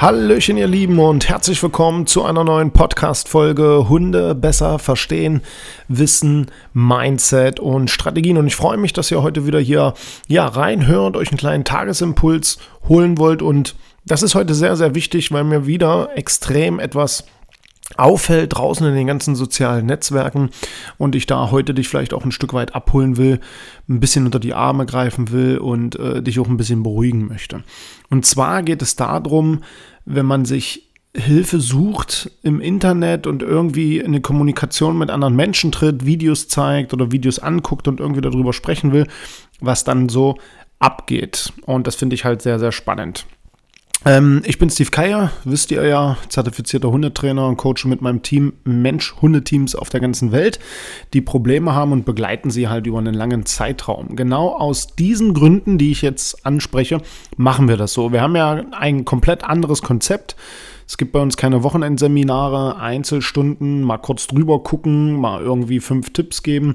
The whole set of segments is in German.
Hallöchen, ihr Lieben, und herzlich willkommen zu einer neuen Podcast-Folge Hunde besser verstehen, Wissen, Mindset und Strategien. Und ich freue mich, dass ihr heute wieder hier ja, reinhört, euch einen kleinen Tagesimpuls holen wollt. Und das ist heute sehr, sehr wichtig, weil mir wieder extrem etwas auffällt draußen in den ganzen sozialen Netzwerken und ich da heute dich vielleicht auch ein Stück weit abholen will, ein bisschen unter die Arme greifen will und äh, dich auch ein bisschen beruhigen möchte. Und zwar geht es darum, wenn man sich Hilfe sucht im Internet und irgendwie in eine Kommunikation mit anderen Menschen tritt, Videos zeigt oder Videos anguckt und irgendwie darüber sprechen will, was dann so abgeht. Und das finde ich halt sehr, sehr spannend. Ähm, ich bin Steve Keier, wisst ihr ja, zertifizierter Hundetrainer und coache mit meinem Team Mensch-Hundeteams auf der ganzen Welt, die Probleme haben und begleiten sie halt über einen langen Zeitraum. Genau aus diesen Gründen, die ich jetzt anspreche, machen wir das so. Wir haben ja ein komplett anderes Konzept es gibt bei uns keine Wochenendseminare, Einzelstunden, mal kurz drüber gucken, mal irgendwie fünf Tipps geben.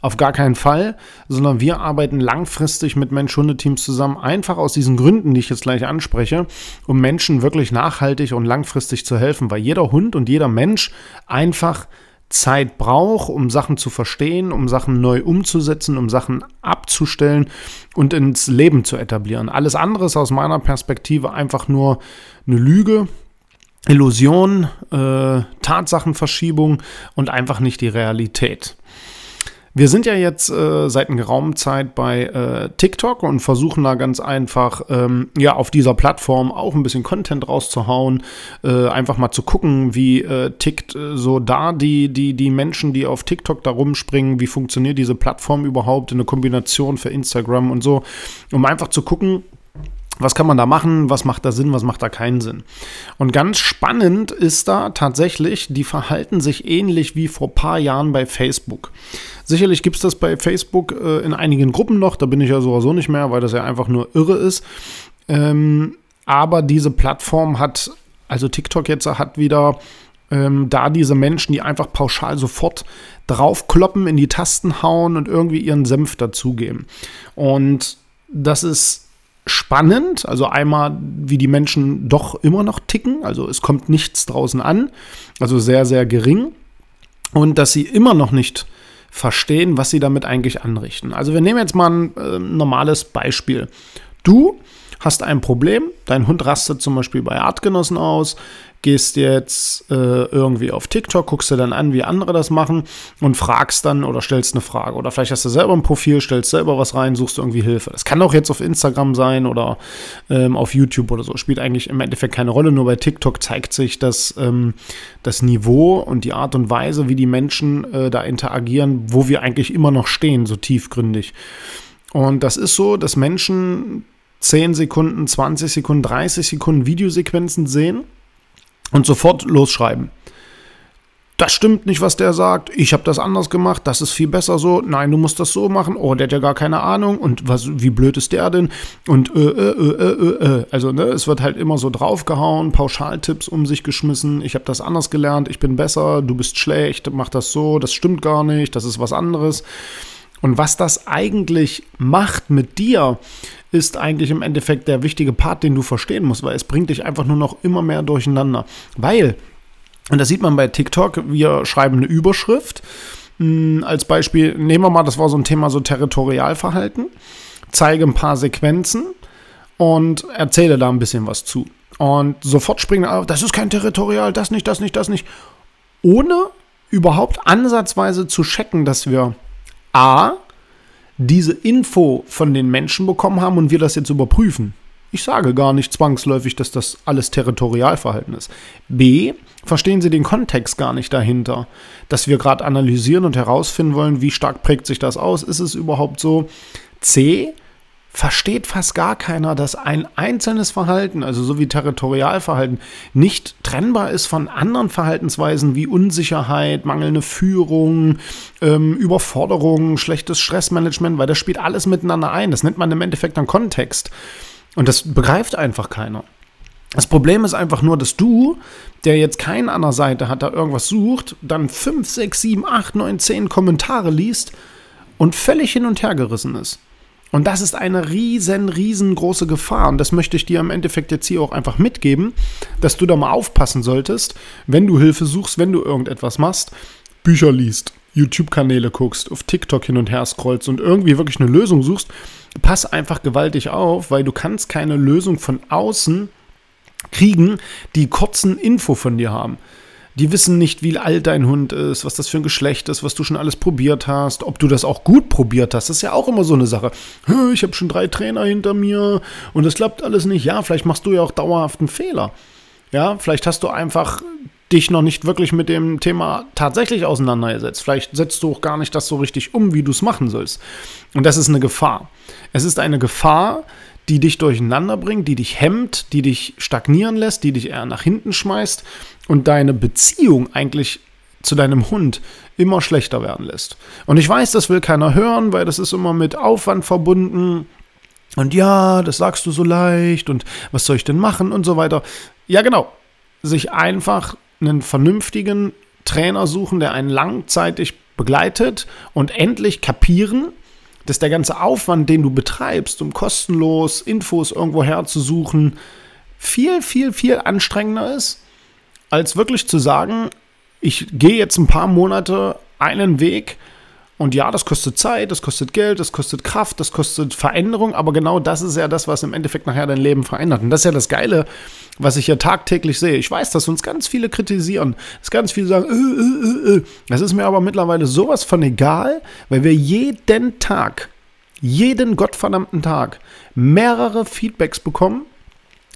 Auf gar keinen Fall, sondern wir arbeiten langfristig mit Mensch-Hunde-Teams zusammen, einfach aus diesen Gründen, die ich jetzt gleich anspreche, um Menschen wirklich nachhaltig und langfristig zu helfen, weil jeder Hund und jeder Mensch einfach Zeit braucht, um Sachen zu verstehen, um Sachen neu umzusetzen, um Sachen abzustellen und ins Leben zu etablieren. Alles andere ist aus meiner Perspektive einfach nur eine Lüge, Illusion, äh, Tatsachenverschiebung und einfach nicht die Realität. Wir sind ja jetzt äh, seit einer geraumen Zeit bei äh, TikTok und versuchen da ganz einfach ähm, ja auf dieser Plattform auch ein bisschen Content rauszuhauen, äh, einfach mal zu gucken, wie äh, tickt äh, so da die die die Menschen, die auf TikTok da rumspringen, wie funktioniert diese Plattform überhaupt in der Kombination für Instagram und so, um einfach zu gucken, was kann man da machen? Was macht da Sinn? Was macht da keinen Sinn? Und ganz spannend ist da tatsächlich, die verhalten sich ähnlich wie vor ein paar Jahren bei Facebook. Sicherlich gibt es das bei Facebook äh, in einigen Gruppen noch, da bin ich ja sowieso nicht mehr, weil das ja einfach nur irre ist. Ähm, aber diese Plattform hat, also TikTok jetzt hat wieder ähm, da diese Menschen, die einfach pauschal sofort draufkloppen, in die Tasten hauen und irgendwie ihren Senf dazugeben. Und das ist spannend. Also einmal, wie die Menschen doch immer noch ticken. Also es kommt nichts draußen an. Also sehr, sehr gering. Und dass sie immer noch nicht verstehen, was sie damit eigentlich anrichten. Also wir nehmen jetzt mal ein äh, normales Beispiel. Du hast ein Problem, dein Hund rastet zum Beispiel bei Artgenossen aus, gehst jetzt äh, irgendwie auf TikTok, guckst dir dann an, wie andere das machen und fragst dann oder stellst eine Frage. Oder vielleicht hast du selber ein Profil, stellst selber was rein, suchst irgendwie Hilfe. Das kann auch jetzt auf Instagram sein oder ähm, auf YouTube oder so. Spielt eigentlich im Endeffekt keine Rolle. Nur bei TikTok zeigt sich, dass ähm, das Niveau und die Art und Weise, wie die Menschen äh, da interagieren, wo wir eigentlich immer noch stehen, so tiefgründig. Und das ist so, dass Menschen 10 Sekunden, 20 Sekunden, 30 Sekunden Videosequenzen sehen und sofort losschreiben. Das stimmt nicht, was der sagt. Ich habe das anders gemacht. Das ist viel besser so. Nein, du musst das so machen. Oh, der hat ja gar keine Ahnung. Und was, wie blöd ist der denn? Und äh, äh, äh, äh, äh. also ne, es wird halt immer so draufgehauen, Pauschaltipps um sich geschmissen. Ich habe das anders gelernt. Ich bin besser. Du bist schlecht. Mach das so. Das stimmt gar nicht. Das ist was anderes. Und was das eigentlich macht mit dir, ist eigentlich im Endeffekt der wichtige Part, den du verstehen musst, weil es bringt dich einfach nur noch immer mehr durcheinander. Weil, und das sieht man bei TikTok, wir schreiben eine Überschrift. Hm, als Beispiel, nehmen wir mal, das war so ein Thema so Territorialverhalten, zeige ein paar Sequenzen und erzähle da ein bisschen was zu. Und sofort springen alle, das ist kein Territorial, das nicht, das nicht, das nicht. Ohne überhaupt ansatzweise zu checken, dass wir A, diese Info von den Menschen bekommen haben und wir das jetzt überprüfen. Ich sage gar nicht zwangsläufig, dass das alles Territorialverhalten ist. B, verstehen Sie den Kontext gar nicht dahinter, dass wir gerade analysieren und herausfinden wollen, wie stark prägt sich das aus, ist es überhaupt so. C, versteht fast gar keiner, dass ein einzelnes Verhalten, also so wie Territorialverhalten, nicht trennbar ist von anderen Verhaltensweisen wie Unsicherheit, mangelnde Führung, ähm, Überforderung, schlechtes Stressmanagement, weil das spielt alles miteinander ein. Das nennt man im Endeffekt dann Kontext. Und das begreift einfach keiner. Das Problem ist einfach nur, dass du, der jetzt keinen an der Seite hat, da irgendwas sucht, dann 5, 6, 7, 8, 9, 10 Kommentare liest und völlig hin und her gerissen ist. Und das ist eine riesen, riesengroße Gefahr. Und das möchte ich dir im Endeffekt jetzt hier auch einfach mitgeben, dass du da mal aufpassen solltest, wenn du Hilfe suchst, wenn du irgendetwas machst, Bücher liest, YouTube-Kanäle guckst, auf TikTok hin und her scrollst und irgendwie wirklich eine Lösung suchst, pass einfach gewaltig auf, weil du kannst keine Lösung von außen kriegen, die kurzen Info von dir haben. Die wissen nicht, wie alt dein Hund ist, was das für ein Geschlecht ist, was du schon alles probiert hast, ob du das auch gut probiert hast. Das ist ja auch immer so eine Sache. Ich habe schon drei Trainer hinter mir und es klappt alles nicht. Ja, vielleicht machst du ja auch dauerhaft einen Fehler. Ja, vielleicht hast du einfach dich noch nicht wirklich mit dem Thema tatsächlich auseinandergesetzt. Vielleicht setzt du auch gar nicht das so richtig um, wie du es machen sollst. Und das ist eine Gefahr. Es ist eine Gefahr, die dich durcheinander bringt, die dich hemmt, die dich stagnieren lässt, die dich eher nach hinten schmeißt und deine Beziehung eigentlich zu deinem Hund immer schlechter werden lässt. Und ich weiß, das will keiner hören, weil das ist immer mit Aufwand verbunden. Und ja, das sagst du so leicht und was soll ich denn machen und so weiter. Ja, genau. Sich einfach einen vernünftigen Trainer suchen, der einen langzeitig begleitet und endlich kapieren, dass der ganze Aufwand, den du betreibst, um kostenlos Infos irgendwo herzusuchen, viel, viel, viel anstrengender ist, als wirklich zu sagen, ich gehe jetzt ein paar Monate einen Weg und ja, das kostet Zeit, das kostet Geld, das kostet Kraft, das kostet Veränderung, aber genau das ist ja das, was im Endeffekt nachher dein Leben verändert. Und das ist ja das Geile, was ich ja tagtäglich sehe. Ich weiß, dass uns ganz viele kritisieren, dass ganz viele sagen, äh, äh, äh. das ist mir aber mittlerweile sowas von egal, weil wir jeden Tag, jeden gottverdammten Tag mehrere Feedbacks bekommen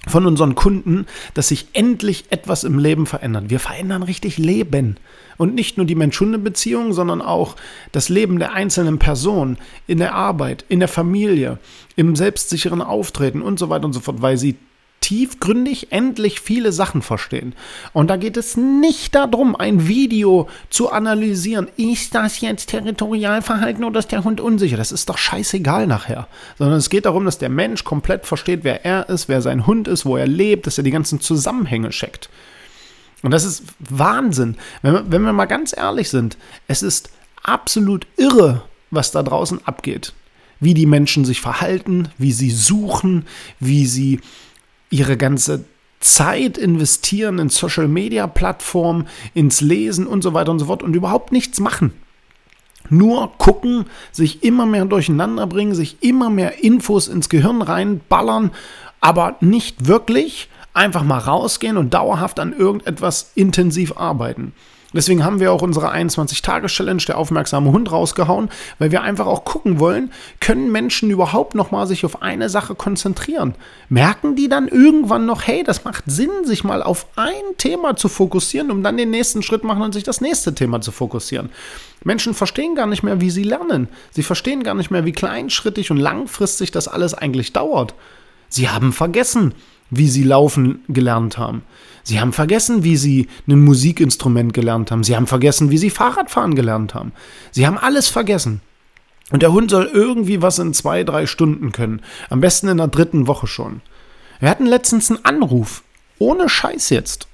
von unseren Kunden, dass sich endlich etwas im Leben verändert. Wir verändern richtig Leben. Und nicht nur die Mensch-Hunde-Beziehung, sondern auch das Leben der einzelnen Person in der Arbeit, in der Familie, im selbstsicheren Auftreten und so weiter und so fort, weil sie tiefgründig endlich viele Sachen verstehen. Und da geht es nicht darum, ein Video zu analysieren. Ist das jetzt Territorialverhalten oder ist der Hund unsicher? Das ist doch scheißegal nachher. Sondern es geht darum, dass der Mensch komplett versteht, wer er ist, wer sein Hund ist, wo er lebt, dass er die ganzen Zusammenhänge checkt. Und das ist Wahnsinn. Wenn wir, wenn wir mal ganz ehrlich sind, es ist absolut irre, was da draußen abgeht. Wie die Menschen sich verhalten, wie sie suchen, wie sie ihre ganze Zeit investieren in Social-Media-Plattformen, ins Lesen und so weiter und so fort und überhaupt nichts machen. Nur gucken, sich immer mehr durcheinander bringen, sich immer mehr Infos ins Gehirn reinballern, aber nicht wirklich einfach mal rausgehen und dauerhaft an irgendetwas intensiv arbeiten. Deswegen haben wir auch unsere 21-Tage-Challenge, der aufmerksame Hund, rausgehauen, weil wir einfach auch gucken wollen, können Menschen überhaupt noch mal sich auf eine Sache konzentrieren? Merken die dann irgendwann noch, hey, das macht Sinn, sich mal auf ein Thema zu fokussieren, um dann den nächsten Schritt machen und sich das nächste Thema zu fokussieren? Menschen verstehen gar nicht mehr, wie sie lernen. Sie verstehen gar nicht mehr, wie kleinschrittig und langfristig das alles eigentlich dauert. Sie haben vergessen, wie sie laufen gelernt haben. Sie haben vergessen, wie sie ein Musikinstrument gelernt haben. Sie haben vergessen, wie sie Fahrradfahren gelernt haben. Sie haben alles vergessen. Und der Hund soll irgendwie was in zwei, drei Stunden können. Am besten in der dritten Woche schon. Wir hatten letztens einen Anruf. Ohne Scheiß jetzt.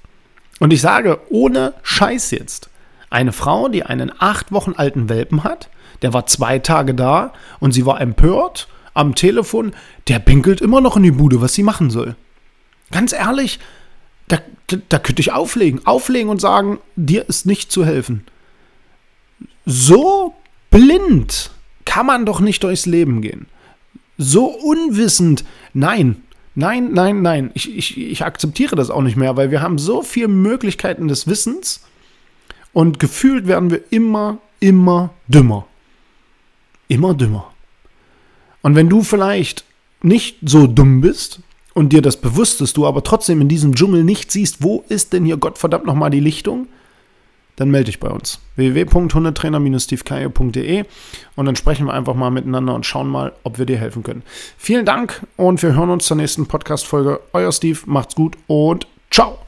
Und ich sage, ohne Scheiß jetzt. Eine Frau, die einen acht Wochen alten Welpen hat, der war zwei Tage da und sie war empört am Telefon, der pinkelt immer noch in die Bude, was sie machen soll. Ganz ehrlich, da, da, da könnte ich auflegen, auflegen und sagen, dir ist nicht zu helfen. So blind kann man doch nicht durchs Leben gehen. So unwissend. Nein, nein, nein, nein. Ich, ich, ich akzeptiere das auch nicht mehr, weil wir haben so viele Möglichkeiten des Wissens und gefühlt werden wir immer, immer dümmer. Immer dümmer. Und wenn du vielleicht nicht so dumm bist und dir das bewusst ist, du aber trotzdem in diesem Dschungel nicht siehst, wo ist denn hier Gottverdammt nochmal die Lichtung, dann melde dich bei uns. www.hundetrainer-stevekaye.de und dann sprechen wir einfach mal miteinander und schauen mal, ob wir dir helfen können. Vielen Dank und wir hören uns zur nächsten Podcast-Folge. Euer Steve, macht's gut und ciao!